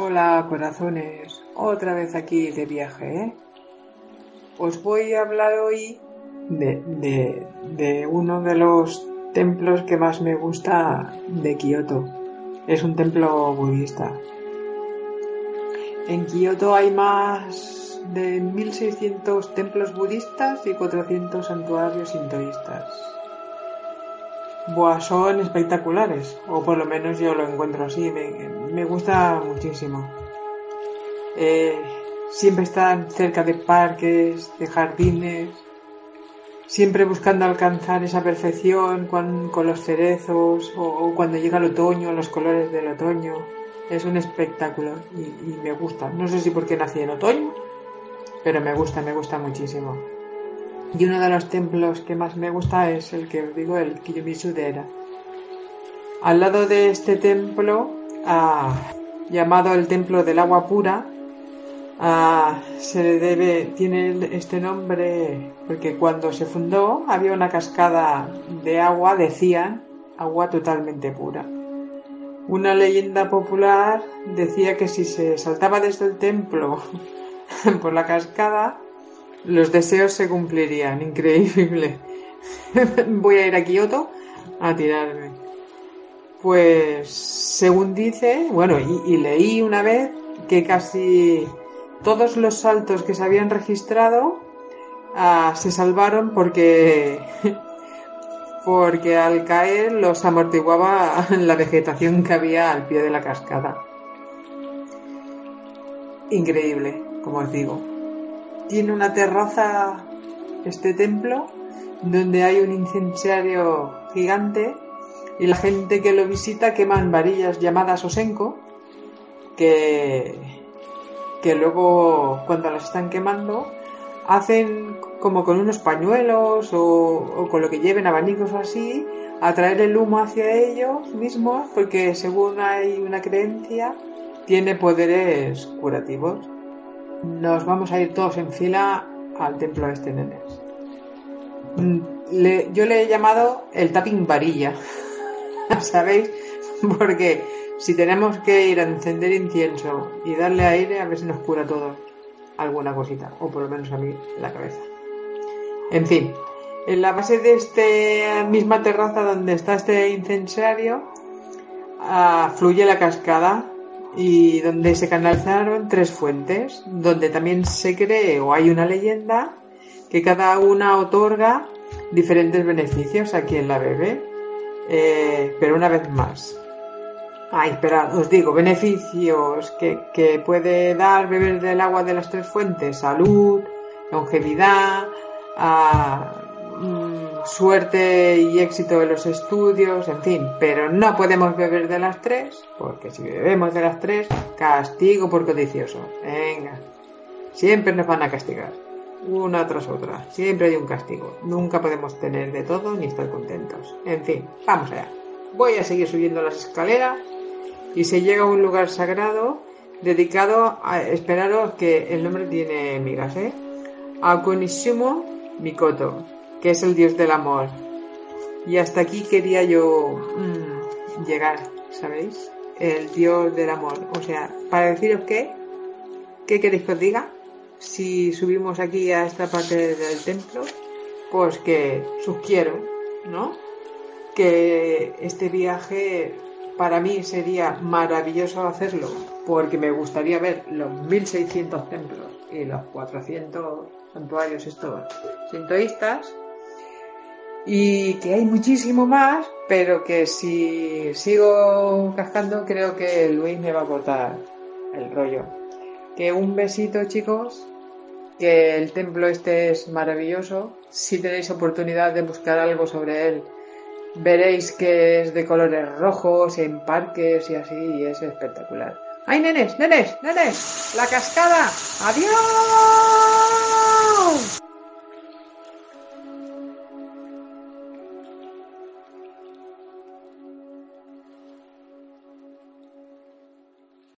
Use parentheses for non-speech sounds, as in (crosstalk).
Hola corazones, otra vez aquí de viaje, ¿eh? Os voy a hablar hoy de, de, uno de los templos que más me gusta de Kioto. Es un templo budista. En Kioto hay más de 1600 templos budistas y 400 santuarios sintoístas. Buah, son espectaculares, o por lo menos yo lo encuentro así, me, gusta muchísimo. Eh, siempre están cerca de parques, de jardines, siempre buscando alcanzar esa perfección con, los cerezos o, cuando llega el otoño, los colores del otoño. Es un espectáculo y, y me gusta. No sé si porque nací en otoño, pero me gusta, me gusta muchísimo. Y uno de los templos que más me gusta es el que os digo, el Kiyomizu Dera. Al lado de este templo, ah, llamado el Templo del Agua Pura, ah, se debe, tiene este nombre porque cuando se fundó había una cascada de agua, decían, agua totalmente pura. Una leyenda popular decía que si se saltaba desde el templo (laughs) por la cascada, los deseos se cumplirían, increíble. (laughs) Voy a ir a Kioto a tirarme. Pues, según dice, bueno, y, leí una vez que casi todos los saltos que se habían registrado ah, se salvaron porque (laughs) porque al caer los amortiguaba (laughs) la vegetación que había al pie de la cascada. Increíble, como os digo tiene una terraza, este templo, donde hay un incensario gigante y la gente que lo visita queman varillas llamadas osenko, que, que luego cuando las están quemando hacen como con unos pañuelos o, o, con lo que lleven abanicos o así, atraer el humo hacia ellos mismos porque según hay una creencia tiene poderes curativos nos vamos a ir todos en fila al templo este nenes. Mm, yo le he llamado el tapping varilla, (laughs) ¿sabéis? Porque si tenemos que ir a encender incienso y darle aire, a ver si nos cura todo alguna cosita, o por lo menos a mí la cabeza. En fin, en la base de esta misma terraza donde está este incensario, ah, fluye la cascada y donde se canalizaron tres fuentes, donde también se cree o hay una leyenda que cada una otorga diferentes beneficios a quien la bebe. Eh, pero una vez más, ay, espera, os digo, beneficios que, que puede dar beber del agua de las tres fuentes, salud, longevidad, a, Mm, suerte y éxito de los estudios, en fin, pero no podemos beber de las tres, porque si bebemos de las tres, castigo por codicioso. Venga, siempre nos van a castigar, una tras otra, siempre hay un castigo, nunca podemos tener de todo ni estar contentos. En fin, vamos allá. Voy a seguir subiendo las escaleras y se llega a un lugar sagrado dedicado a esperaros que el nombre tiene migas, ¿eh? A Mikoto que es el dios del amor. Y hasta aquí quería yo mm, llegar, ¿sabéis? El dios del amor. O sea, para deciros qué, ¿qué queréis que os diga? Si subimos aquí a esta parte del templo, pues que sugiero, ¿no? Que este viaje para mí sería maravilloso hacerlo, porque me gustaría ver los 1600 templos y los 400 santuarios estos sintoístas y que hay muchísimo más, pero que si sigo cascando creo que Luis me va a cortar el rollo. Que un besito chicos, que el templo este es maravilloso, si tenéis oportunidad de buscar algo sobre él, veréis que es de colores rojos en parques y así, y es espectacular. ¡Ay, nenes, nenes, nenes! ¡La cascada! ¡Adiós!